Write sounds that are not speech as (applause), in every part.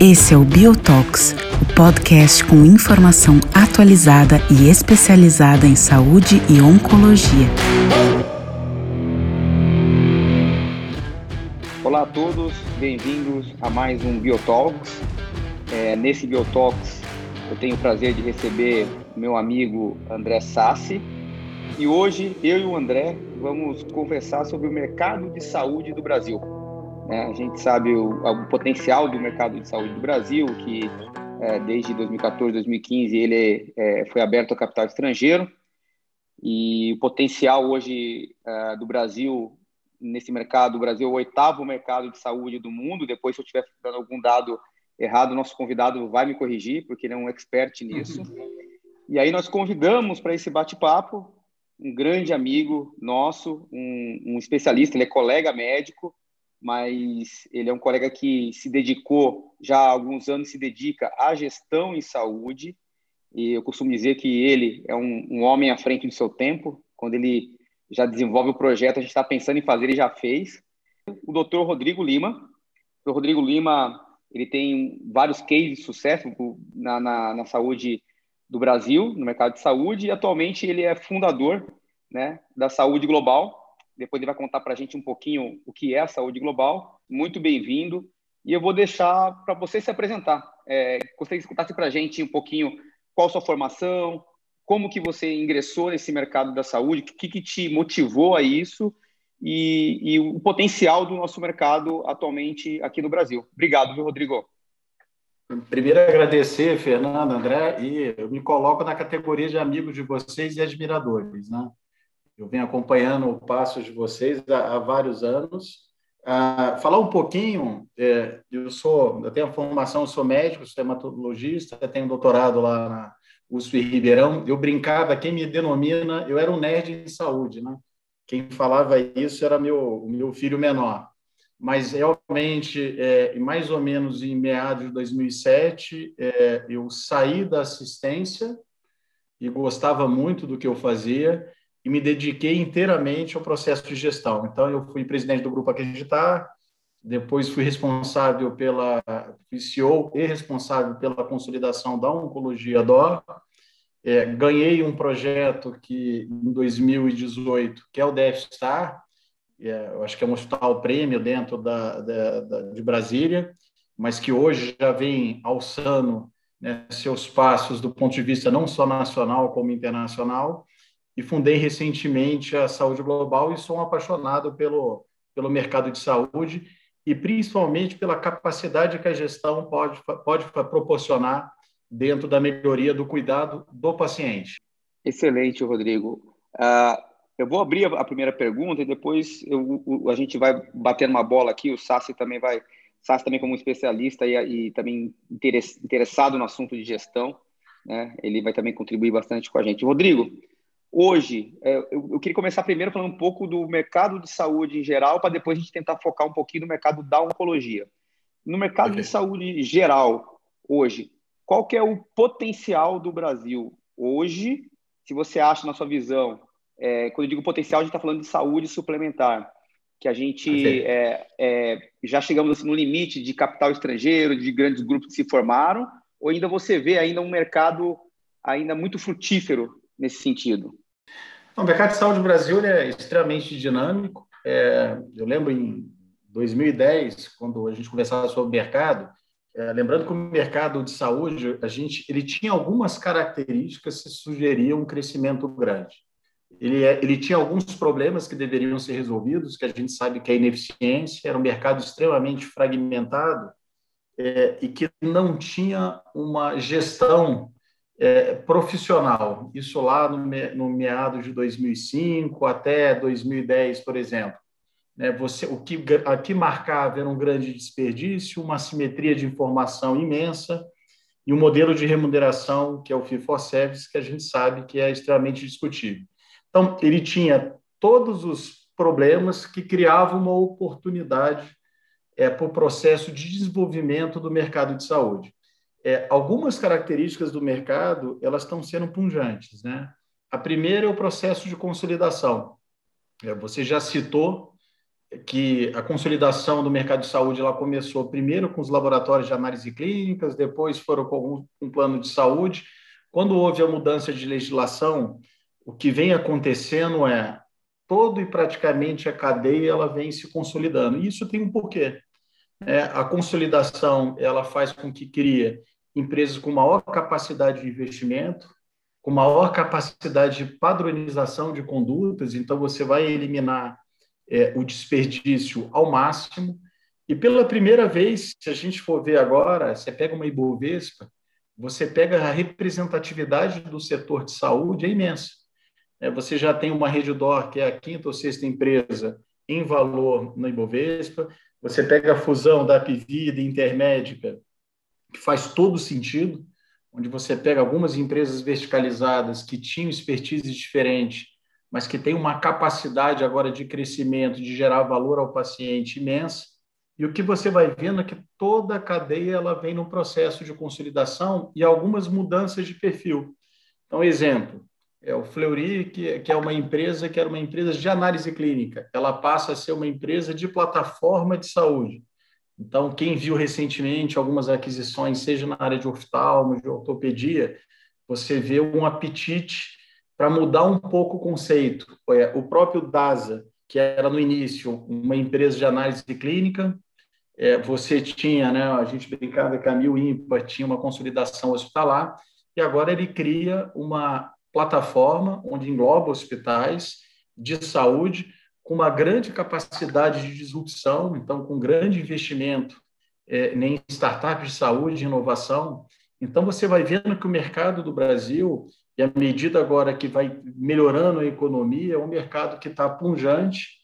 Esse é o Biotox, o podcast com informação atualizada e especializada em saúde e oncologia. Olá a todos, bem-vindos a mais um Biotalks. É, nesse Biotalks eu tenho o prazer de receber meu amigo André Sassi. E hoje eu e o André vamos conversar sobre o mercado de saúde do Brasil. É, a gente sabe o, o, potencial do mercado de saúde do Brasil, que é, desde 2014, 2015 ele é, foi aberto ao capital estrangeiro. E o potencial hoje é, do Brasil nesse mercado, o Brasil é o oitavo mercado de saúde do mundo. Depois, se eu estiver dando algum dado errado, nosso convidado vai me corrigir, porque ele é um expert nisso. E aí nós convidamos para esse bate-papo um grande amigo nosso, um, um, especialista, ele é colega médico, mas ele é um colega que se dedicou, já há alguns anos se dedica à gestão em saúde, e eu costumo dizer que ele é um, um homem à frente do seu tempo, quando ele já desenvolve o projeto, a gente está pensando em fazer, ele já fez. O doutor Rodrigo Lima. O Rodrigo Lima ele tem vários cases de sucesso na, na, na, saúde do Brasil, no mercado de saúde, e atualmente ele é fundador né, da Saúde Global. Depois ele vai contar para a gente um pouquinho o que é a saúde global. Muito bem-vindo. E eu vou deixar para você se apresentar. É, gostaria que contasse para a gente um pouquinho qual sua formação, como que você ingressou nesse mercado da saúde, o que, que te motivou a isso e, e, o potencial do nosso mercado atualmente aqui no Brasil. Obrigado, viu, Rodrigo? Primeiro, agradecer, Fernando, André, e eu me coloco na categoria de amigos de vocês e admiradores. Né? Eu venho acompanhando o passo de vocês há, há vários anos. Ah, falar um pouquinho, é, eu sou, eu tenho a formação, sou médico, sou tenho doutorado lá na USP Ribeirão, eu brincava, quem me denomina, eu era um nerd em saúde, né? Quem falava isso era meu, meu filho menor. Mas realmente, é, mais ou menos em meados de 2007, é, eu saí da assistência e gostava muito do que eu fazia e me dediquei inteiramente ao processo de gestão. Então, eu fui presidente do Grupo Acreditar, depois fui responsável pela fui CEO e responsável pela consolidação da oncologia DO. É, ganhei um projeto que em 2018 que é o DF-STAR, é, eu acho que é um hospital prêmio dentro da, da, da, de Brasília, mas que hoje já vem alçando né, seus passos do ponto de vista não só nacional como internacional. E fundei recentemente a Saúde Global e sou um apaixonado pelo, pelo mercado de saúde e principalmente pela capacidade que a gestão pode, pode proporcionar dentro da melhoria do cuidado do paciente. Excelente, Rodrigo. Uh, eu vou abrir a primeira pergunta e depois eu, a gente vai bater uma bola aqui. O Sassi também vai, Sassi também como especialista e, e também interessado no assunto de gestão, né? Ele vai também contribuir bastante com a gente. Rodrigo, hoje, é, eu, eu, queria começar primeiro falando um pouco do mercado de saúde em geral, para depois a gente tentar focar um pouquinho no mercado da oncologia. No mercado okay. de saúde geral, hoje, qual que é o potencial do Brasil hoje, se você acha na sua visão, é, quando eu digo potencial, a gente está falando de saúde suplementar, que a gente é, é, já chegamos assim, no limite de capital estrangeiro, de grandes grupos que se formaram, ou ainda você vê ainda um mercado ainda muito frutífero nesse sentido? O mercado de saúde no Brasil é extremamente dinâmico. É, eu lembro em 2010, quando a gente conversava sobre o mercado, é, lembrando que o mercado de saúde, a gente, ele tinha algumas características que sugeriam um crescimento grande. Ele, é, ele tinha alguns problemas que deveriam ser resolvidos, que a gente sabe que é ineficiência, era um mercado extremamente fragmentado é, e que não tinha uma gestão é, profissional, isso lá no, no meado de 2005 até 2010, por exemplo. Né, você, o que aqui marcava era um grande desperdício, uma simetria de informação imensa e um modelo de remuneração que é o fee for service que a gente sabe que é extremamente discutível. Então ele tinha todos os problemas que criavam uma oportunidade é, para o processo de desenvolvimento do mercado de saúde é, algumas características do mercado elas estão sendo punjantes, né? A primeira é o processo de consolidação. É, você já citou que a consolidação do mercado de saúde ela começou primeiro com os laboratórios de análise clínicas, depois foram com um plano de saúde. Quando houve a mudança de legislação, o que vem acontecendo é todo e praticamente a cadeia ela vem se consolidando. E isso tem um porquê. É, a consolidação ela faz com que cria empresas com maior capacidade de investimento, com maior capacidade de padronização de condutas. Então você vai eliminar é, o desperdício ao máximo. E pela primeira vez, se a gente for ver agora, você pega uma Ibovespa, você pega a representatividade do setor de saúde é imensa. É, você já tem uma Redditor, que é a quinta ou sexta empresa em valor na Ibovespa, você pega a fusão da Apivida e Intermédica, que faz todo sentido, onde você pega algumas empresas verticalizadas que tinham expertise diferente mas que tem uma capacidade agora de crescimento, de gerar valor ao paciente imensa. E o que você vai vendo é que toda a cadeia ela vem num processo de consolidação e algumas mudanças de perfil. Então, exemplo, é o Fleury, que, que é uma empresa que era uma empresa de análise clínica, ela passa a ser uma empresa de plataforma de saúde. Então, quem viu recentemente algumas aquisições, seja na área de oftalmo, de ortopedia, você vê um apetite para mudar um pouco o conceito. É, o próprio DASA, que era no início uma empresa de análise clínica, é, você tinha, né, a gente brincava que a Mil Ímpar tinha uma consolidação hospitalar, e agora ele cria uma plataforma onde engloba hospitais de saúde com uma grande capacidade de disrupção, então com grande investimento é, em startups de saúde inovação. Então você vai vendo que o mercado do Brasil e à medida agora que vai melhorando a economia, é um mercado que está punjante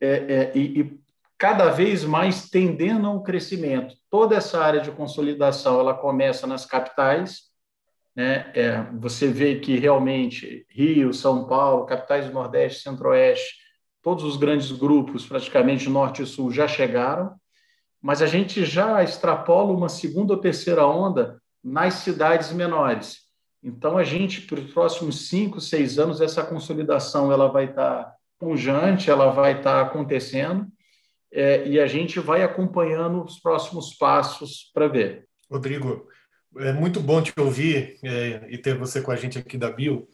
é, é, e, e, cada vez mais tendendo ao crescimento. Toda essa área de consolidação ela começa nas capitais. Né? É, você vê que realmente Rio, São Paulo, capitais do Nordeste, Centro-Oeste, todos os grandes grupos, praticamente Norte e Sul, já chegaram, mas a gente já extrapola uma segunda ou terceira onda nas cidades menores. Então, a gente, para os próximos cinco, seis anos, essa consolidação ela vai estar pungente, ela vai estar acontecendo, é, e a gente vai acompanhando os próximos passos para ver. Rodrigo, é muito bom te ouvir é, e ter você com a gente aqui da Bio.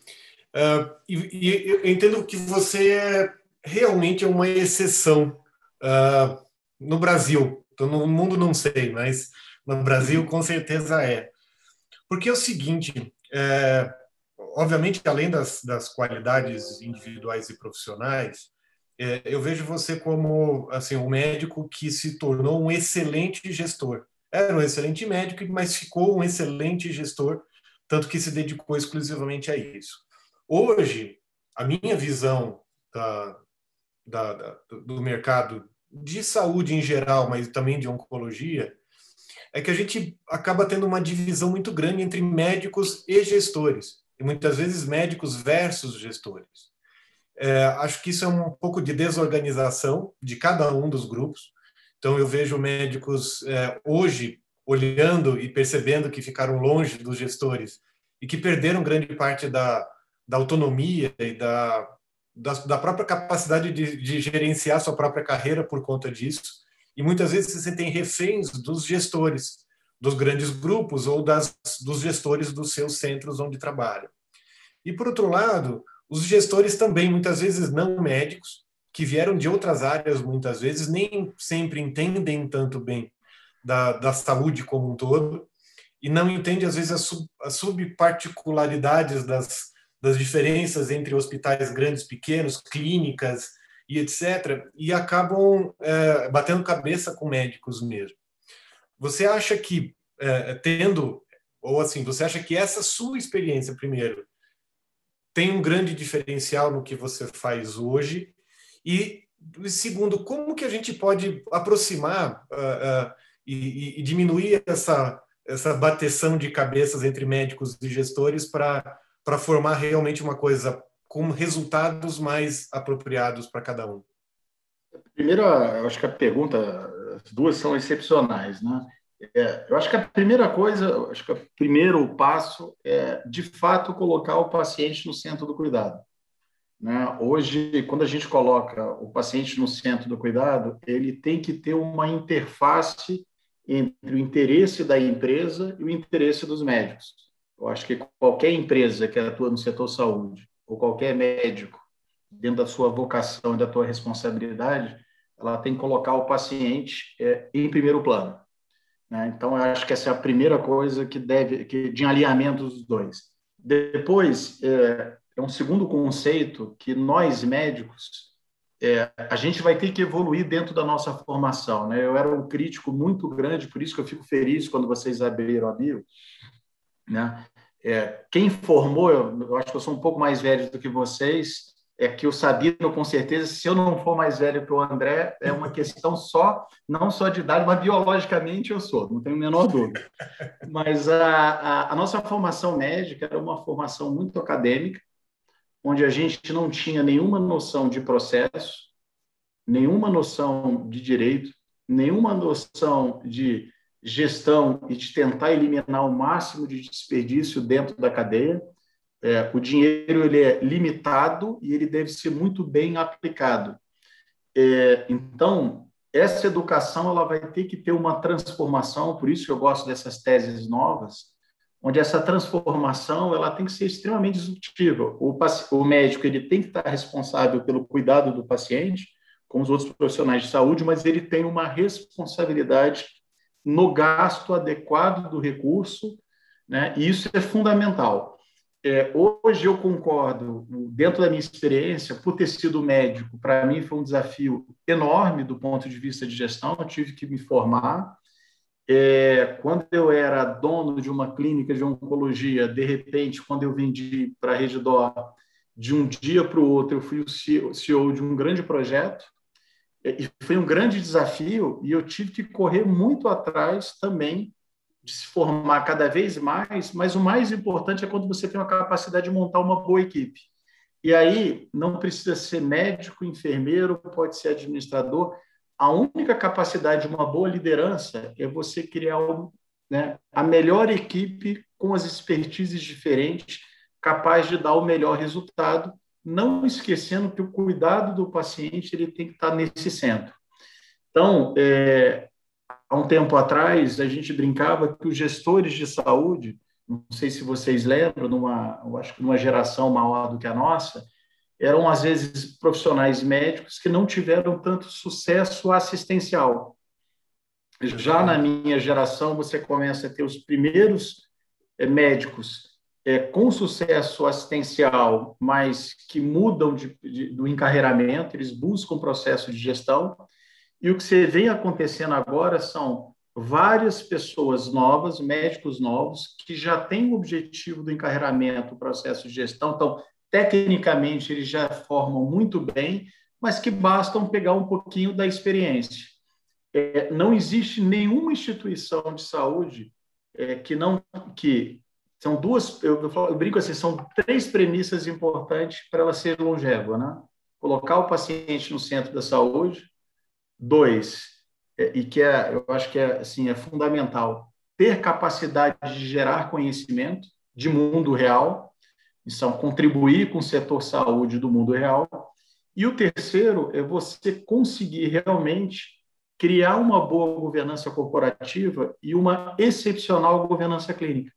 Uh, e, e, eu entendo que você é, realmente é uma exceção uh, no Brasil. Então, no mundo não sei, mas no Brasil com certeza é. Porque é o seguinte, é, obviamente, além das, das qualidades individuais e profissionais, é, eu vejo você como assim um médico que se tornou um excelente gestor. Era um excelente médico, mas ficou um excelente gestor, tanto que se dedicou exclusivamente a isso. Hoje, a minha visão da, da, da, do mercado de saúde em geral, mas também de oncologia, é que a gente acaba tendo uma divisão muito grande entre médicos e gestores, e muitas vezes médicos versus gestores. É, acho que isso é um pouco de desorganização de cada um dos grupos. Então, eu vejo médicos é, hoje olhando e percebendo que ficaram longe dos gestores e que perderam grande parte da, da autonomia e da, da, da própria capacidade de, de gerenciar sua própria carreira por conta disso e muitas vezes se sentem reféns dos gestores, dos grandes grupos ou das, dos gestores dos seus centros onde trabalham. E, por outro lado, os gestores também, muitas vezes não médicos, que vieram de outras áreas, muitas vezes, nem sempre entendem tanto bem da, da saúde como um todo, e não entendem, às vezes, as, sub, as subparticularidades das, das diferenças entre hospitais grandes, pequenos, clínicas, e etc., e acabam é, batendo cabeça com médicos mesmo. Você acha que, é, tendo, ou assim, você acha que essa sua experiência, primeiro, tem um grande diferencial no que você faz hoje? E, segundo, como que a gente pode aproximar uh, uh, e, e, diminuir essa, essa bateção de cabeças entre médicos e gestores para formar realmente uma coisa com resultados mais apropriados para cada um? Primeiro, eu acho que a pergunta, as duas são excepcionais, né? É, eu acho que a primeira coisa, acho que o primeiro passo é, de fato, colocar o paciente no centro do cuidado. Né? Hoje, quando a gente coloca o paciente no centro do cuidado, ele tem que ter uma interface entre o interesse da empresa e o interesse dos médicos. Eu acho que qualquer empresa que atua no setor saúde, ou qualquer médico, dentro da sua vocação e da sua responsabilidade, ela tem que colocar o paciente é, em primeiro plano. Né? Então, eu acho que essa é a primeira coisa que deve, que, de alinhamento dos dois. Depois, é, é um segundo conceito que nós médicos é, a gente vai ter que evoluir dentro da nossa formação. Né? Eu era um crítico muito grande, por isso que eu fico feliz quando vocês abriram a bio. Né? É, quem formou, eu, eu, acho que eu sou um pouco mais velho do que vocês, é que o Sabino, com certeza, se eu não for mais velho que o André, é uma questão só, não só de idade, mas biologicamente eu sou, não tenho a menor dúvida. Mas a, a, a nossa formação médica era uma formação muito acadêmica, onde a gente não tinha nenhuma noção de processo, nenhuma noção de direito, nenhuma noção de gestão e de tentar eliminar o máximo de desperdício dentro da cadeia. É, o dinheiro ele é limitado e ele deve ser muito bem aplicado. É, então, essa educação ela vai ter que ter uma transformação, por isso que eu gosto dessas teses novas, onde essa transformação ela tem que ser extremamente disruptiva. O, o médico ele tem que estar responsável pelo cuidado do paciente, como os outros profissionais de saúde, mas ele tem uma responsabilidade no gasto adequado do recurso, né? E isso é fundamental. É, hoje eu concordo, dentro da minha experiência, por ter sido médico, para mim foi um desafio enorme do ponto de vista de gestão. Eu tive que me formar, é, quando eu era dono de uma clínica de oncologia, de repente, quando eu vendi para a Rede Dó, de um dia para o outro, eu fui o CEO de um grande projeto, e foi um grande desafio, e eu tive que correr muito atrás também de se formar cada vez mais, mas o mais importante é quando você tem a capacidade de montar uma boa equipe. E aí não precisa ser médico, enfermeiro, pode ser administrador, a única capacidade de uma boa liderança é você criar né, a melhor equipe com as expertises diferentes, capaz de dar o melhor resultado, não esquecendo que o cuidado do paciente ele tem que estar nesse centro. Então, é, há um tempo atrás, a gente brincava que os gestores de saúde, não sei se vocês lembram, numa, acho que numa geração maior do que a nossa, eram às vezes profissionais médicos que não tiveram tanto sucesso assistencial. Já na minha geração, você começa a ter os primeiros eh, médicos é, com sucesso assistencial, mas que mudam de, de, do encarreiramento, eles buscam processo de gestão. E o que você vem acontecendo agora são várias pessoas novas, médicos novos, que já têm o objetivo do encarreiramento, processo de gestão. Então, tecnicamente eles já formam muito bem, mas que bastam pegar um pouquinho da experiência. É, não existe nenhuma instituição de saúde é, que não que são duas eu, eu, brinco assim são três premissas importantes para ela ser longeva, né? Colocar o paciente no centro da saúde. Dois, é, e que é, eu acho que é assim é fundamental ter capacidade de gerar conhecimento de mundo real são contribuir com o setor saúde do mundo real. E o terceiro é você conseguir realmente criar uma boa governança corporativa e uma excepcional governança clínica,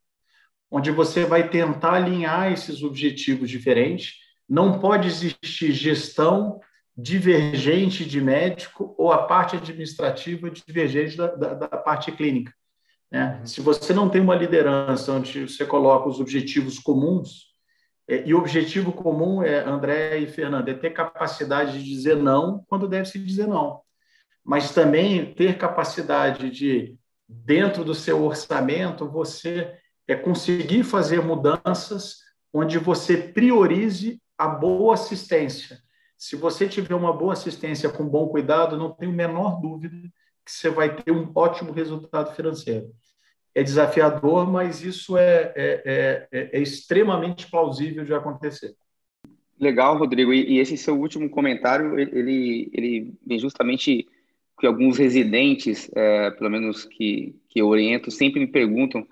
onde você vai tentar alinhar esses objetivos diferentes. Não pode existir gestão divergente de médico ou a parte administrativa divergente da, da, da parte clínica. Né? Se você não tem uma liderança onde você coloca os objetivos comuns, é, e o objetivo comum é, André e Fernando, é ter capacidade de dizer não quando deve se dizer não. Mas também ter capacidade de, dentro do seu orçamento, você é conseguir fazer mudanças onde você priorize a boa assistência. Se você tiver uma boa assistência com bom cuidado, não tenho a menor dúvida que você vai ter um ótimo resultado financeiro é desafiador, mas isso é, é, é, é, extremamente plausível de acontecer. Legal, Rodrigo. E, e, esse seu último comentário, ele, ele vem justamente que alguns residentes, é, pelo menos que, que eu oriento, sempre me perguntam,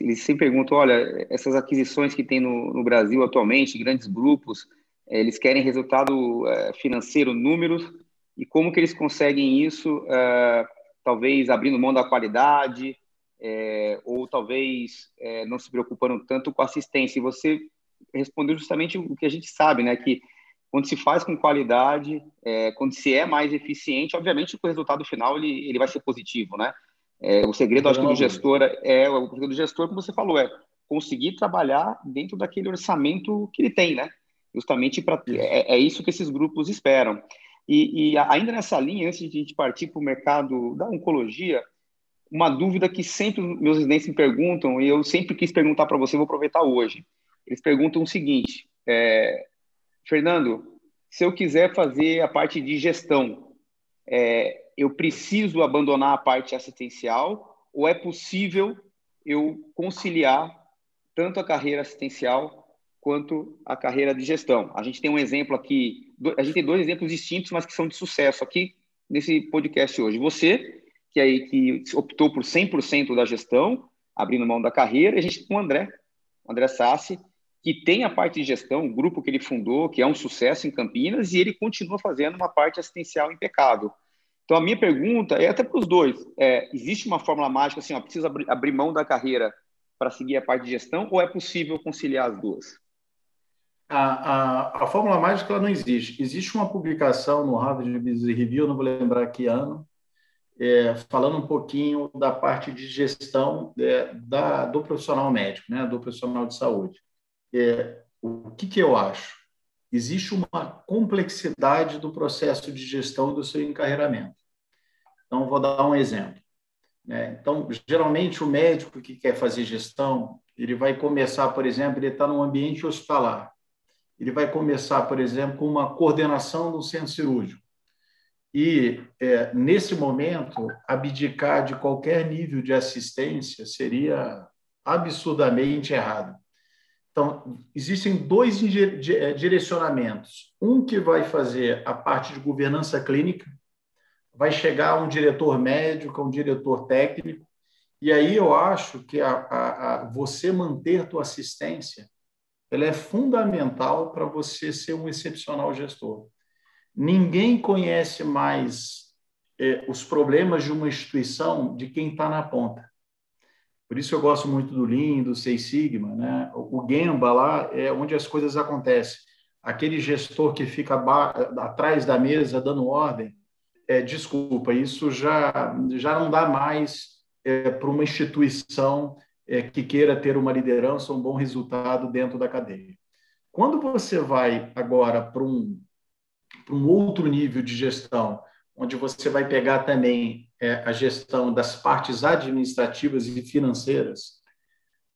eles sempre perguntam, olha, essas aquisições que tem no, no Brasil atualmente, grandes grupos, eles querem resultado é, financeiro, números, e como que eles conseguem isso, é, talvez abrindo mão da qualidade, é, ou talvez é, não se preocupando tanto com assistência. E você respondeu justamente o que a gente sabe, né? Que quando se faz com qualidade, é, quando se é mais eficiente, obviamente o resultado final ele, ele vai ser positivo, né? É, o segredo, acho que, do gestor é o segredo do gestor, como você falou, é conseguir trabalhar dentro daquele orçamento que ele tem, né? Justamente para é, é, isso que esses grupos esperam. E, e ainda nessa linha, antes de a gente partir para o mercado da oncologia, uma dúvida que sempre meus residentes me perguntam e eu sempre quis perguntar para você, vou aproveitar hoje. Eles perguntam o seguinte: é, Fernando, se eu quiser fazer a parte de gestão, é, eu preciso abandonar a parte assistencial ou é possível eu conciliar tanto a carreira assistencial quanto a carreira de gestão? A gente tem um exemplo aqui, a gente tem dois exemplos distintos, mas que são de sucesso aqui nesse podcast hoje. Você, que aí que optou por 100% da gestão, abrindo mão da carreira, e a gente tem o André, o André Sassi, que tem a parte de gestão, o grupo que ele fundou, que é um sucesso em Campinas, e ele continua fazendo uma parte assistencial impecável. Então, a minha pergunta é até para os dois: é, existe uma fórmula mágica assim, ó, precisa abrir, mão da carreira para seguir a parte de gestão, ou é possível conciliar as duas? A, a, a fórmula mágica não existe. Existe uma publicação no Harvard Business Review, não vou lembrar que ano, é, falando um pouquinho da parte de gestão é, da, do profissional médico, né, do profissional de saúde. É, o que, que eu acho? Existe uma complexidade do processo de gestão do seu encarreiramento. Então, vou dar um exemplo. Né? Então, geralmente, o médico que quer fazer gestão, ele vai começar, por exemplo, ele está num ambiente hospitalar. Ele vai começar, por exemplo, com uma coordenação do centro cirúrgico. E, é, nesse momento, abdicar de qualquer nível de assistência seria absurdamente errado. Então, existem dois é, direcionamentos. Um que vai fazer a parte de governança clínica, vai chegar um diretor médico, um diretor técnico, e aí eu acho que a, a, a você manter tua assistência, ela é fundamental para você ser um excepcional gestor. Ninguém conhece mais é, os problemas de uma instituição de quem está na ponta. Por isso eu gosto muito do Lean, do Seis Sigma, né? O Gemba lá é onde as coisas acontecem. Aquele gestor que fica atrás da mesa dando ordem, é, desculpa, isso já já não dá mais é, para uma instituição é, que queira ter uma liderança, um bom resultado dentro da cadeia. Quando você vai agora para um para um outro nível de gestão, onde você vai pegar também é, a gestão das partes administrativas e financeiras,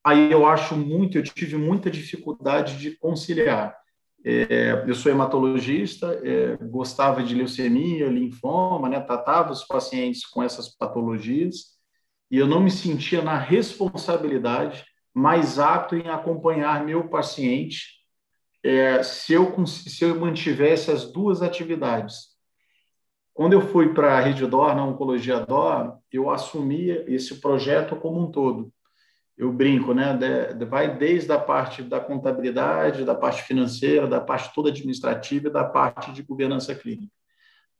aí eu acho muito, eu tive muita dificuldade de conciliar. É, eu sou hematologista, é, gostava de leucemia, linfoma, né, tratava os pacientes com essas patologias, e eu não me sentia na responsabilidade mais apto em acompanhar meu paciente é, se, eu, se eu mantivesse as duas atividades. Quando eu fui para a Rede Dor, na Oncologia Dor, eu assumia esse projeto como um todo. Eu brinco, né? Vai desde a parte da contabilidade, da parte financeira, da parte toda administrativa e da parte de governança clínica.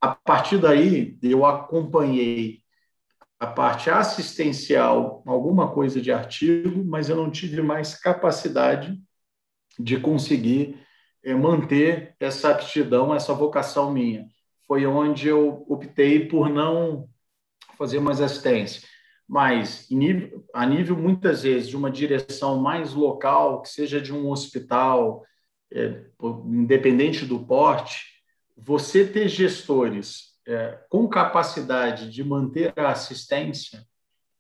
A partir daí, eu acompanhei a parte assistencial, alguma coisa de artigo, mas eu não tive mais capacidade de conseguir eh, manter essa aptidão, essa vocação minha foi onde eu optei por não fazer mais assistência. Mas, a nível, muitas vezes, de uma direção mais local, que seja de um hospital, é, independente do porte, você ter gestores é, com capacidade de manter a assistência,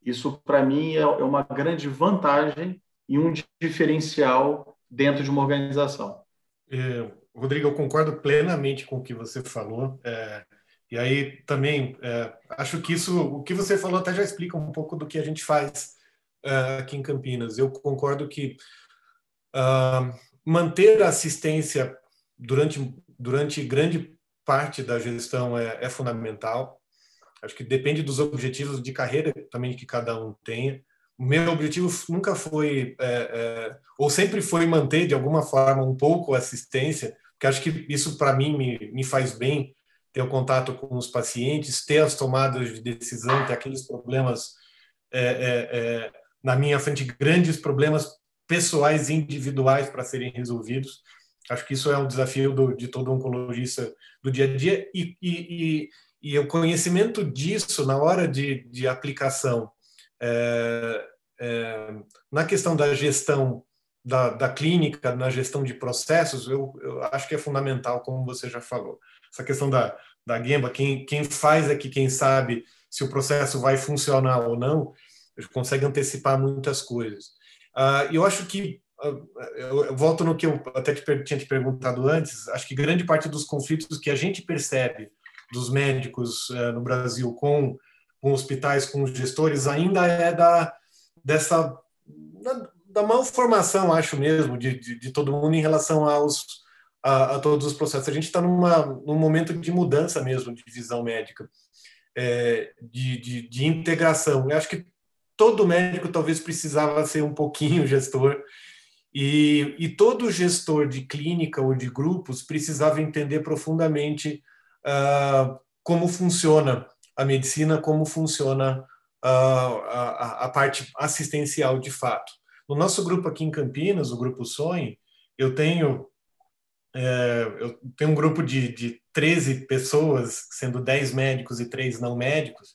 isso, para mim, é, é uma grande vantagem e um diferencial dentro de uma organização. É, Rodrigo, eu concordo plenamente com o que você falou. É, e aí também é, acho que isso, o que você falou até já explica um pouco do que a gente faz é, aqui em Campinas. Eu concordo que uh, manter a assistência durante, durante grande parte da gestão é, é fundamental. Acho que depende dos objetivos de carreira também que cada um tenha. O meu objetivo nunca foi, é, é, ou sempre foi manter de alguma forma um pouco a assistência, porque acho que isso para mim me, me faz bem ter o contato com os pacientes, ter as tomadas de decisão, ter aqueles problemas é, é, é, na minha frente, grandes problemas pessoais individuais para serem resolvidos. Acho que isso é um desafio do, de todo oncologista do dia a dia e, e, e, e o conhecimento disso na hora de, de aplicação na questão da gestão da, da, clínica, na gestão de processos, eu, eu, acho que é fundamental, como você já falou. Essa questão da, da Gemba, quem, quem faz aqui, quem sabe se o processo vai funcionar ou não, consegue antecipar muitas coisas. Uh, eu acho que, uh, eu volto no que eu até te, tinha te perguntado antes, acho que grande parte dos conflitos que a gente percebe dos médicos uh, no Brasil com, com hospitais, com gestores, ainda é da, dessa da, da malformação, acho mesmo, de, de, de, todo mundo em relação aos, a, a todos os processos. A gente está num momento de mudança mesmo de visão médica, é, de, de, de, integração. Eu acho que todo médico talvez precisava ser um pouquinho (laughs) gestor, e, e todo gestor de clínica ou de grupos precisava entender profundamente uh, como funciona a medicina, como funciona uh, a, a parte assistencial de fato. No nosso grupo aqui em Campinas, o Grupo Sonho, eu tenho, é, eu tenho um grupo de, de 13 pessoas, sendo 10 médicos e 3 não médicos.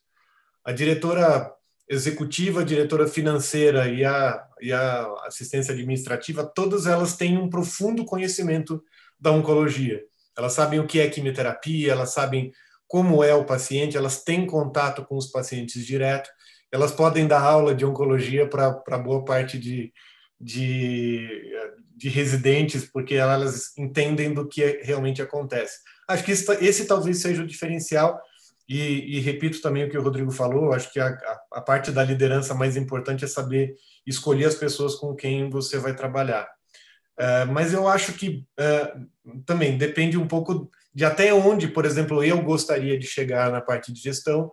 A diretora executiva, a diretora financeira e a, e a assistência administrativa, todas elas têm um profundo conhecimento da oncologia. Elas sabem o que é quimioterapia, elas sabem como é o paciente, elas têm contato com os pacientes direto elas podem dar aula de oncologia para boa parte de, de, de, residentes, porque elas entendem do que realmente acontece. Acho que esse, esse talvez seja o diferencial, e, e, repito também o que o Rodrigo falou, acho que a, a, parte da liderança mais importante é saber escolher as pessoas com quem você vai trabalhar. Uh, mas eu acho que uh, também depende um pouco de até onde, por exemplo, eu gostaria de chegar na parte de gestão,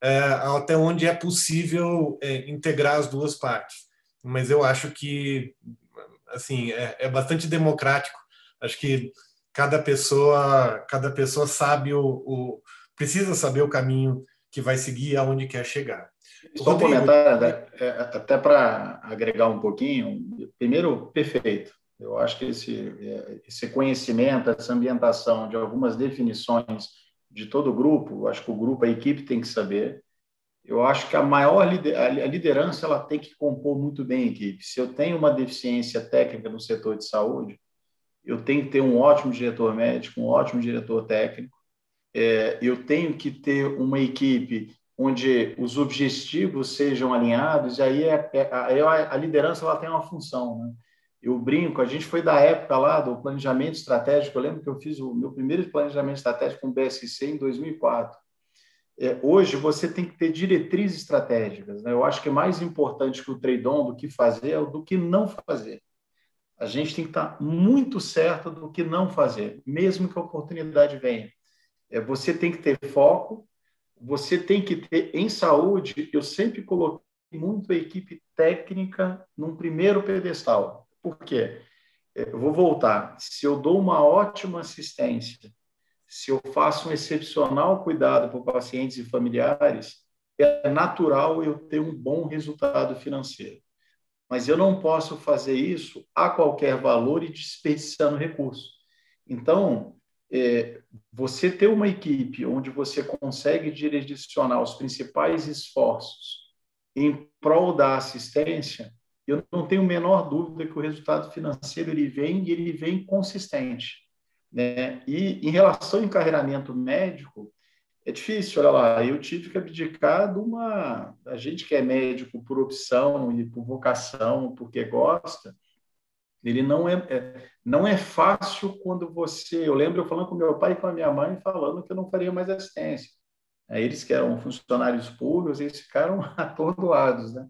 é, até onde é possível é, integrar as duas partes. Mas eu acho que assim é, é, bastante democrático. Acho que cada pessoa cada pessoa sabe o, o precisa saber o caminho que vai seguir aonde quer chegar. Só um comentário, né? é, até para agregar um pouquinho. Primeiro, perfeito. Eu acho que esse, é, esse conhecimento, essa ambientação de algumas definições de todo o grupo, acho que o grupo, a equipe tem que saber. Eu acho que a maior a liderança ela tem que compor muito bem a equipe. Se eu tenho uma deficiência técnica no setor de saúde, eu tenho que ter um ótimo diretor médico, um ótimo diretor técnico. É, eu tenho que ter uma equipe onde os objetivos sejam alinhados. E aí, é, é, a, a liderança ela tem uma função. Né? Eu brinco, a gente foi da época lá do planejamento estratégico, eu lembro que eu fiz o meu primeiro planejamento estratégico com o BSC em 2004. É, hoje você tem que ter diretrizes estratégicas. Né? Eu acho que é mais importante que o trade-on do que fazer é do que não fazer. A gente tem que estar muito certo do que não fazer, mesmo que a oportunidade venha. É, você tem que ter foco, você tem que ter, em saúde, eu sempre coloquei muito a equipe técnica num primeiro pedestal por quê? É, eu vou voltar. Se eu dou uma ótima assistência, se eu faço um excepcional cuidado para pacientes e familiares, é natural eu ter um bom resultado financeiro. Mas eu não posso fazer isso a qualquer valor e desperdiçando recurso. Então, é, você ter uma equipe onde você consegue direcionar os principais esforços em prol da assistência, eu não tenho a menor dúvida que o resultado financeiro ele vem e ele vem consistente. Né? E em relação ao encarreiramento médico, é difícil, olha lá, eu tive que abdicar de uma. A gente que é médico por opção e por vocação, porque gosta, ele não é, é, não é fácil quando você. Eu lembro eu falando com meu pai e com a minha mãe, falando que eu não faria mais assistência. Eles que eram funcionários públicos, eles ficaram (laughs) atordoados, né?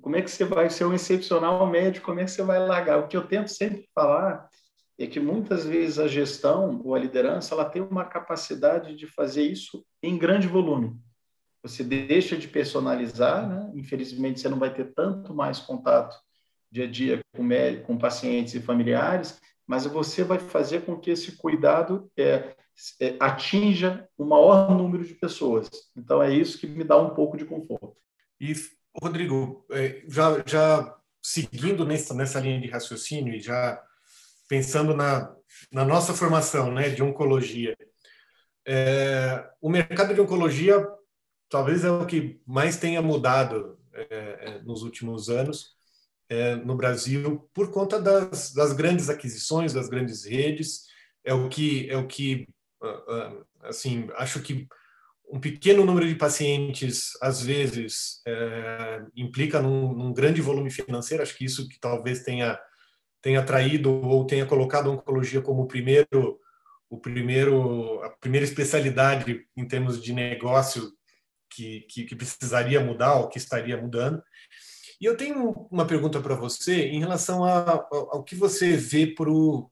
Como é que você vai ser um excepcional médico? Como é que você vai largar? O que eu tento sempre falar é que muitas vezes a gestão ou a liderança ela tem uma capacidade de fazer isso em grande volume. Você deixa de personalizar, né? infelizmente você não vai ter tanto mais contato dia a dia com, médicos, com pacientes e familiares, mas você vai fazer com que esse cuidado é, é, atinja o maior número de pessoas. Então, é isso que me dá um pouco de conforto. E, Rodrigo, é, já, já seguindo nessa, nessa linha de raciocínio e já pensando na, na nossa formação né, de oncologia, é, o mercado de oncologia talvez é o que mais tenha mudado é, é nos últimos anos é, no Brasil por conta das, das, grandes aquisições, das grandes redes. É o que é o que ah, ah, assim acho que um pequeno número de pacientes às vezes é, implica num, num, grande volume financeiro. Acho que isso que talvez tenha tenha atraído ou tenha colocado a oncologia como o primeiro o primeiro a primeira especialidade em termos de negócio que, que, que precisaria mudar ou que estaria mudando. E eu tenho uma pergunta para você em relação a, ao, ao que você vê para o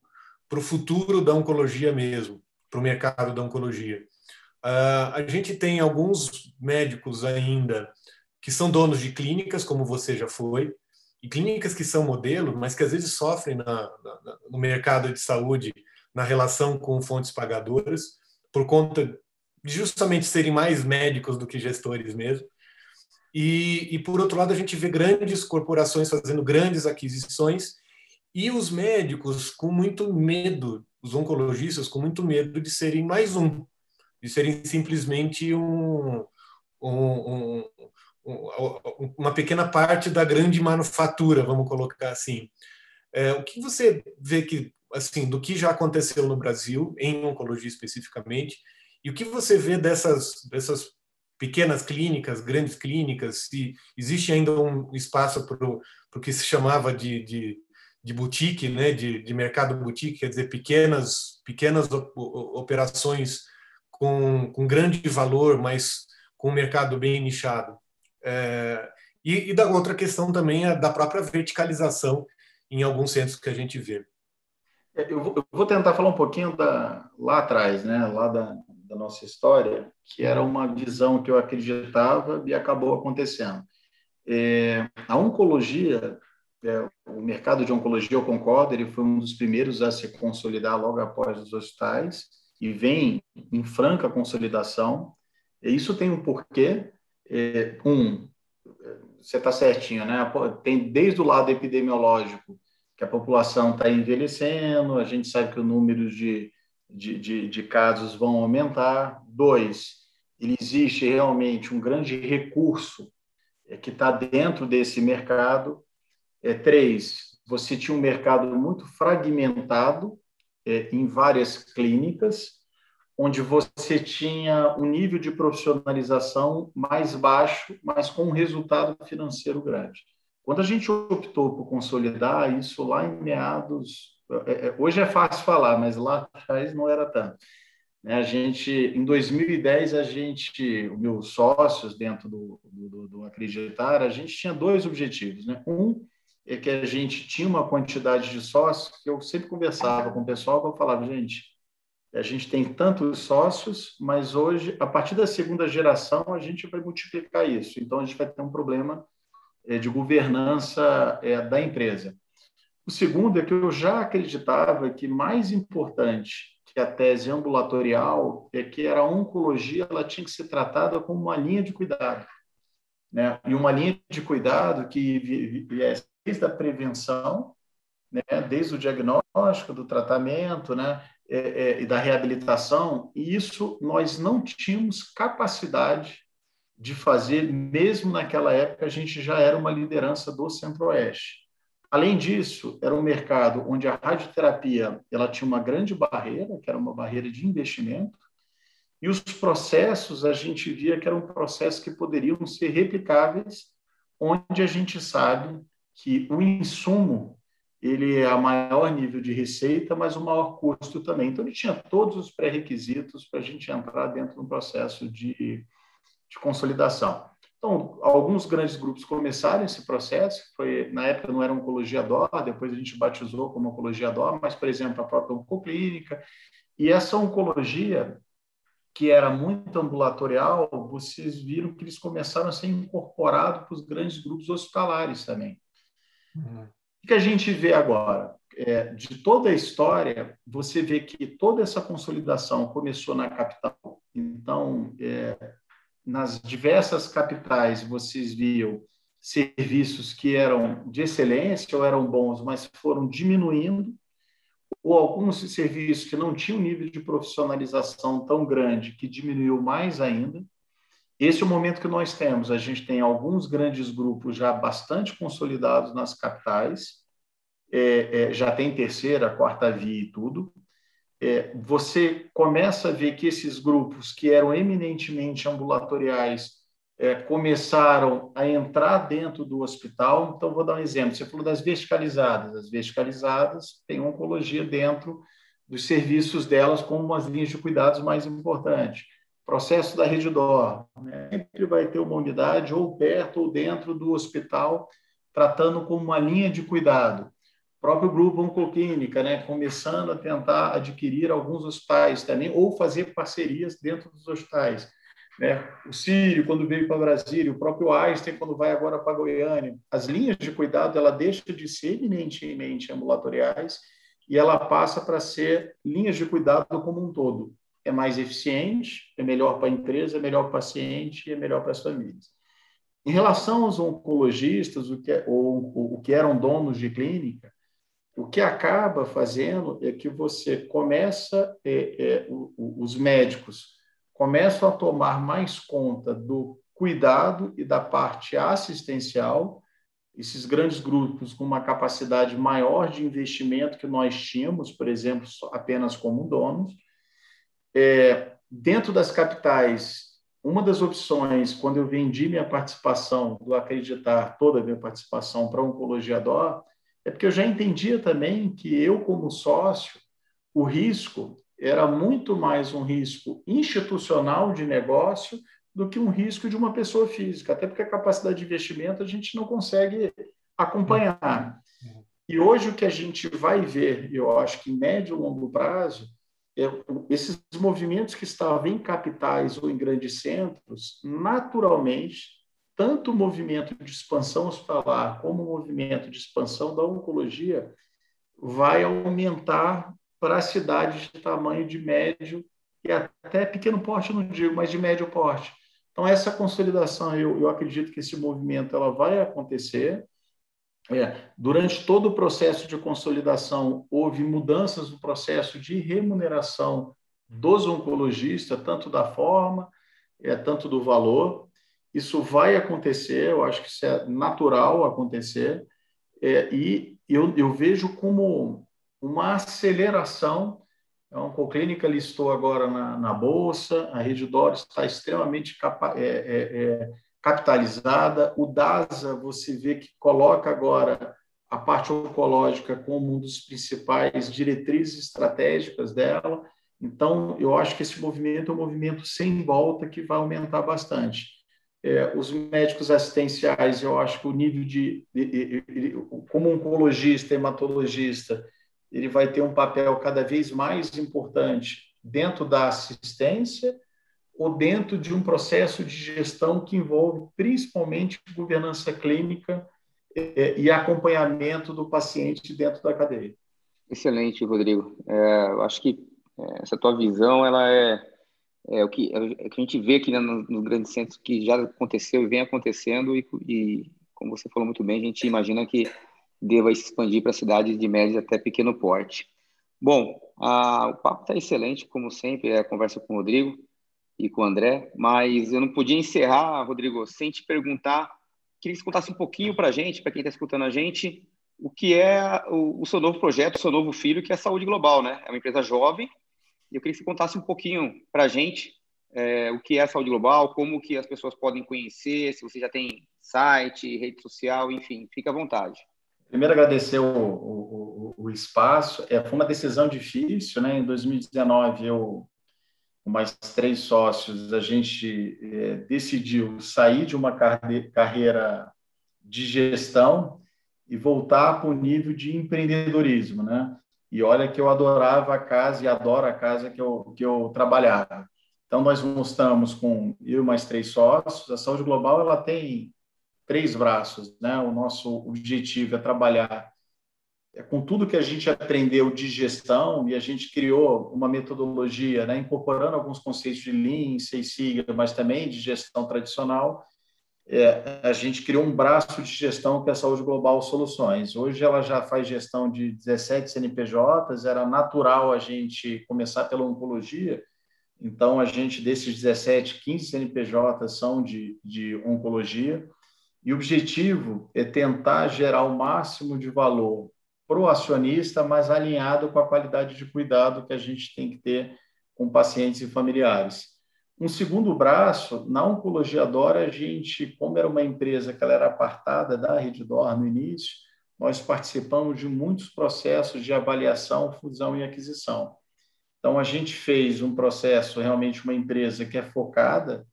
futuro da oncologia mesmo, para o mercado da oncologia. Uh, a gente tem alguns médicos ainda que são donos de clínicas, como você já foi, e clínicas que são modelo, mas que às vezes sofrem na, na, no mercado de saúde na relação com fontes pagadoras, por conta de justamente serem mais médicos do que gestores mesmo. E, e, por outro lado, a gente vê grandes corporações fazendo grandes aquisições e os médicos com muito medo, os oncologistas com muito medo de serem mais um, de serem simplesmente um, um, um, uma pequena parte da grande manufatura, vamos colocar assim. É, o que você vê que, assim, do que já aconteceu no Brasil, em oncologia especificamente, e o que você vê dessas, dessas pequenas clínicas, grandes clínicas, se existe ainda um espaço para o que se chamava de, de, de boutique, né, de, de mercado boutique, quer dizer, pequenas, pequenas operações com, com grande valor, mas com um mercado bem nichado. É, e, e, da outra questão também é da própria verticalização em alguns centros que a gente vê. É, eu vou tentar falar um pouquinho da, lá atrás, né, lá da, da nossa história, que era uma visão que eu acreditava e acabou acontecendo. É, a oncologia, é, o mercado de oncologia, eu concordo, ele foi um dos primeiros a se consolidar logo após os hospitais e vem em franca consolidação. E isso tem um porquê. É, um, você está certinho, né? Tem desde o lado epidemiológico que a população está envelhecendo, a gente sabe que o número de de, de, de casos vão aumentar. Dois, ele existe realmente um grande recurso é, que está dentro desse mercado. É, três, você tinha um mercado muito fragmentado é, em várias clínicas, onde você tinha um nível de profissionalização mais baixo, mas com um resultado financeiro grande. Quando a gente optou por consolidar isso lá em meados é, é, hoje é fácil falar, mas lá atrás não era tanto. Né, a gente, em 2010, a gente, meus sócios dentro do, do, do Acreditar, a gente tinha dois objetivos. Né? Um é que a gente tinha uma quantidade de sócios que eu sempre conversava com o pessoal, eu falava, gente, a gente tem tantos sócios, mas hoje, a partir da segunda geração, a gente vai multiplicar isso. Então, a gente vai ter um problema é, de governança da empresa. O segundo é que eu já acreditava que mais importante que a tese ambulatorial é que a oncologia ela tinha que ser tratada como uma linha de cuidado. Né? E uma linha de cuidado que viesse desde a prevenção, né? desde o diagnóstico, do tratamento, né? É, é, e da reabilitação, e isso nós não tínhamos capacidade de fazer, mesmo naquela época, a gente já era uma liderança do Centro-Oeste. Além disso, era um mercado onde a radioterapia ela tinha uma grande barreira, que era uma barreira de investimento, e os processos a gente via que eram processos que poderiam ser replicáveis, onde a gente sabe que o insumo ele é a maior nível de receita, mas o maior custo também. Então, ele tinha todos os pré-requisitos para a gente entrar dentro do processo de, de consolidação. Então, alguns grandes grupos começaram esse processo, foi na época não era Oncologia DOR, depois a gente batizou como Oncologia DOR, mas, por exemplo, a própria Oncoclínica. E essa oncologia, que era muito ambulatorial, vocês viram que eles começaram a ser incorporados para os grandes grupos hospitalares também. Uhum. O que a gente vê agora? é, de toda a história, você vê que toda essa consolidação começou na capital. Então, é, nas diversas capitais, vocês viam serviços que eram de excelência ou eram bons, mas foram diminuindo, ou alguns serviços que não tinham nível de profissionalização tão grande, que diminuiu mais ainda. Esse é o momento que nós temos. A gente tem alguns grandes grupos já bastante consolidados nas capitais, é, é, já tem terceira, quarta via e tudo. É, você começa a ver que esses grupos que eram eminentemente ambulatoriais é, começaram a entrar dentro do hospital. Então, vou dar um exemplo. Você falou das verticalizadas. As verticalizadas têm oncologia dentro dos serviços delas como umas linhas de cuidados mais importantes. Processo da rede DOR. Né? Sempre vai ter uma unidade ou perto ou dentro do hospital, tratando como uma linha de cuidado próprio grupo Oncoclínica, né, começando a tentar adquirir alguns hospitais também, ou fazer parcerias dentro dos hospitais. Né? O Sírio, quando veio para Brasília, o próprio Einstein, quando vai agora para Goiânia. As linhas de cuidado, ela deixa de ser eminentemente ambulatoriais e ela passa para ser linhas de cuidado como um todo. É mais eficiente, é melhor para a empresa, é melhor para o paciente e é melhor para as famílias. Em relação aos oncologistas, o que, é, ou, o que eram donos de clínica, o que acaba fazendo é que você começa, é, é, os médicos começam a tomar mais conta do cuidado e da parte assistencial, esses grandes grupos com uma capacidade maior de investimento que nós tínhamos, por exemplo, apenas como donos. É, dentro das capitais, uma das opções, quando eu vendi minha participação, do acreditar toda a minha participação para Oncologia DOR, é porque eu já entendia também que eu, como sócio, o risco era muito mais um risco institucional de negócio do que um risco de uma pessoa física, até porque a capacidade de investimento a gente não consegue acompanhar. E hoje o que a gente vai ver, eu acho que em médio e longo prazo, é esses movimentos que estavam em capitais ou em grandes centros, naturalmente tanto o movimento de expansão hospitalar como o movimento de expansão da oncologia vai aumentar para cidades de tamanho de médio e até pequeno porte, não digo, mas de médio porte. Então, essa consolidação, eu, eu acredito que esse movimento ela vai acontecer. É, durante todo o processo de consolidação, houve mudanças no processo de remuneração dos oncologistas, tanto da forma, é, tanto do valor. Isso vai acontecer, eu acho que isso é natural acontecer, é, e eu, eu vejo como uma aceleração. A Oncoclínica listou agora na, na Bolsa, a Rede Doris está extremamente capa, é, é, é, capitalizada, o DASA, você vê que coloca agora a parte oncológica como um dos principais diretrizes estratégicas dela. Então, eu acho que esse movimento é um movimento sem volta que vai aumentar bastante. É, os médicos assistenciais, eu acho que o nível de, de, de, como oncologista, hematologista, ele vai ter um papel cada vez mais importante dentro da assistência ou dentro de um processo de gestão que envolve principalmente governança clínica é, e acompanhamento do paciente dentro da cadeia. Excelente, Rodrigo. É, eu acho que é, essa tua visão ela é é o que, é que a gente vê aqui né, nos no grandes centros que já aconteceu e vem acontecendo e, e, como você falou muito bem, a gente imagina que deva expandir para cidades de médio até pequeno porte. Bom, a, o papo está excelente, como sempre, é a conversa com o Rodrigo e com o André, mas eu não podia encerrar, Rodrigo, sem te perguntar, queria que você contasse um pouquinho para a gente, para quem está escutando a gente, o que é o, o seu novo projeto, o seu novo filho, que é a Saúde Global, né? É uma empresa jovem, eu queria que você contasse um pouquinho para a gente é, o que é a saúde global, como que as pessoas podem conhecer, se você já tem site, rede social, enfim, fica à vontade. Primeiro, agradecer o, o, o espaço. É, foi uma decisão difícil, né? Em 2019, eu, com mais três sócios, a gente é, decidiu sair de uma carreira de gestão e voltar para o nível de empreendedorismo, né? E olha que eu adorava a casa e adoro a casa que eu, que eu trabalhava. Então, nós mostramos com eu mais três sócios. A saúde global ela tem três braços. Né? O nosso objetivo é trabalhar é, com tudo que a gente aprendeu de gestão, e a gente criou uma metodologia, né, incorporando alguns conceitos de Lean, Six Sigma, mas também de gestão tradicional, é, a gente criou um braço de gestão que é a Saúde Global Soluções. Hoje ela já faz gestão de 17 CNPJs, era natural a gente começar pela oncologia, então a gente, desses 17, 15 CNPJs são de, de oncologia, e o objetivo é tentar gerar o máximo de valor para o acionista, mas alinhado com a qualidade de cuidado que a gente tem que ter com pacientes e familiares. Um segundo braço, na Oncologia Dora, a gente, como era uma empresa que ela era apartada da Reddor no início, nós participamos de muitos processos de avaliação, fusão e aquisição. Então, a gente fez um processo, realmente uma empresa que é focada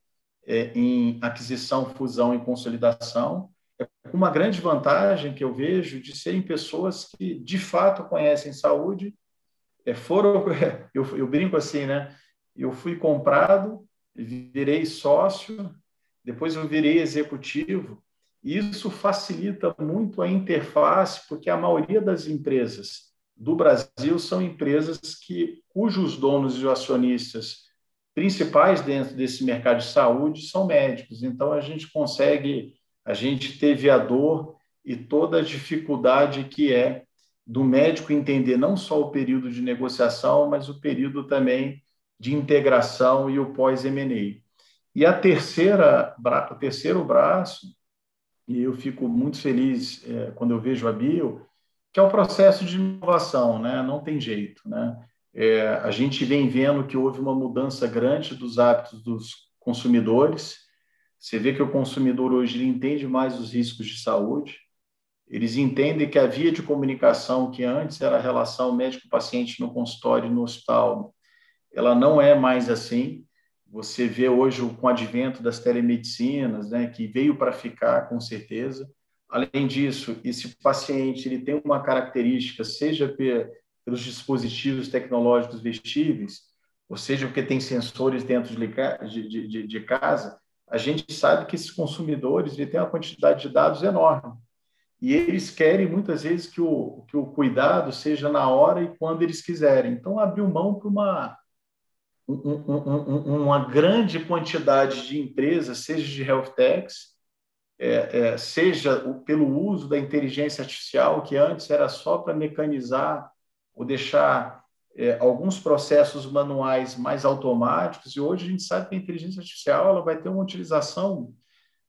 é, em aquisição, fusão e consolidação, é uma grande vantagem que eu vejo de serem pessoas que, de fato, conhecem saúde, é, foram, (laughs) eu, eu brinco assim, né? Eu fui comprado virei sócio, depois eu virei executivo, e isso facilita muito a interface, porque a maioria das empresas do Brasil são empresas que cujos donos e acionistas principais dentro desse mercado de saúde são médicos. Então a gente consegue, a gente teve a dor e toda a dificuldade que é do médico entender não só o período de negociação, mas o período também de integração e o pós-M&A. E a terceira, o terceiro braço, e eu fico muito feliz é, quando eu vejo a Bio, que é o processo de inovação, né? Não tem jeito, né? É, a gente vem vendo que houve uma mudança grande dos hábitos dos consumidores. Você vê que o consumidor hoje entende mais os riscos de saúde. Eles entendem que a via de comunicação que antes era a relação médico-paciente no consultório no hospital ela não é mais assim. Você vê hoje com o advento das telemedicinas, né, que veio para ficar com certeza. Além disso, esse paciente ele tem uma característica, seja pelos dispositivos tecnológicos vestíveis, ou seja, porque tem sensores dentro de, de, de, casa, a gente sabe que esses consumidores têm uma quantidade de dados enorme. E eles querem muitas vezes que o, que o cuidado seja na hora e quando eles quiserem. Então, abriu mão para uma, um, um, uma grande quantidade de empresas, seja de health techs, é, é, seja pelo uso da inteligência artificial, que antes era só para mecanizar ou deixar é, alguns processos manuais mais automáticos, e hoje a gente sabe que a inteligência artificial ela vai ter uma utilização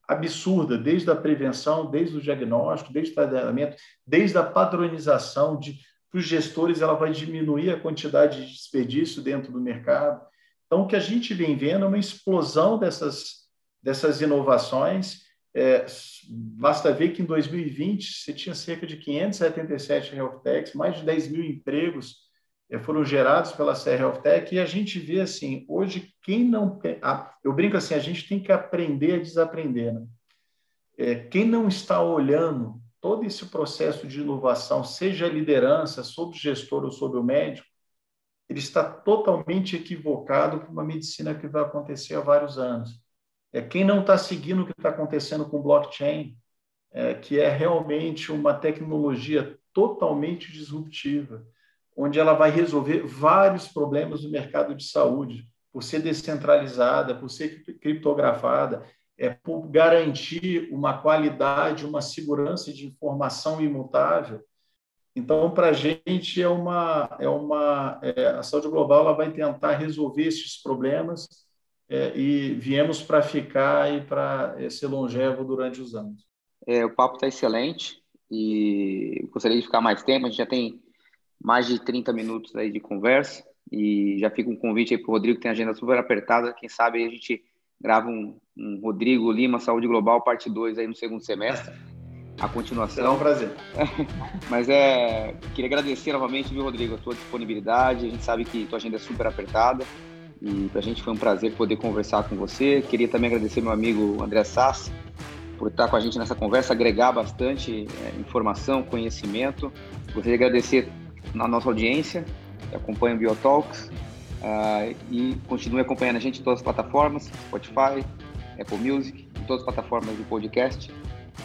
absurda, desde a prevenção, desde o diagnóstico, desde o tratamento, desde a padronização de para os gestores, ela vai diminuir a quantidade de desperdício dentro do mercado. Então, o que a gente vem vendo é uma explosão dessas, dessas inovações. É, basta ver que em 2020 você tinha cerca de 577 health techs, mais de 10 mil empregos é, foram gerados pela CR Health Tech, e a gente vê assim, hoje, quem não. Eu brinco assim, a gente tem que aprender a desaprender. Né? É, quem não está olhando todo esse processo de inovação, seja a liderança, sobre o gestor ou sobre o médico, ele está totalmente equivocado com uma medicina que vai acontecer há vários anos. É quem não está seguindo o que está acontecendo com blockchain, é, que é realmente uma tecnologia totalmente disruptiva, onde ela vai resolver vários problemas do mercado de saúde, por ser descentralizada, por ser criptografada, é por garantir uma qualidade, uma segurança de informação imutável. Então, para a gente é uma é uma é, a saúde global ela vai tentar resolver esses problemas é, e viemos para ficar e para é, ser longevo durante os anos. É, o papo está excelente e gostaria de ficar mais tempo. A gente já tem mais de 30 minutos aí de conversa e já fica um convite aí para o Rodrigo, que tem agenda super apertada. Quem sabe a gente grava um, um Rodrigo Lima Saúde Global, parte 2 aí no segundo semestre. A continuação. É um prazer. (laughs) Mas é. Queria agradecer novamente, viu, Rodrigo, a tua disponibilidade. A gente sabe que tua agenda é super apertada. E para a gente foi um prazer poder conversar com você. Queria também agradecer meu amigo André Sass por estar com a gente nessa conversa, agregar bastante é, informação, conhecimento. Gostaria de agradecer na nossa audiência, que acompanha o Biotalks. Uh, e continue acompanhando a gente em todas as plataformas, Spotify, Apple Music, em todas as plataformas de podcast.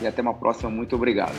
E até uma próxima. Muito obrigado.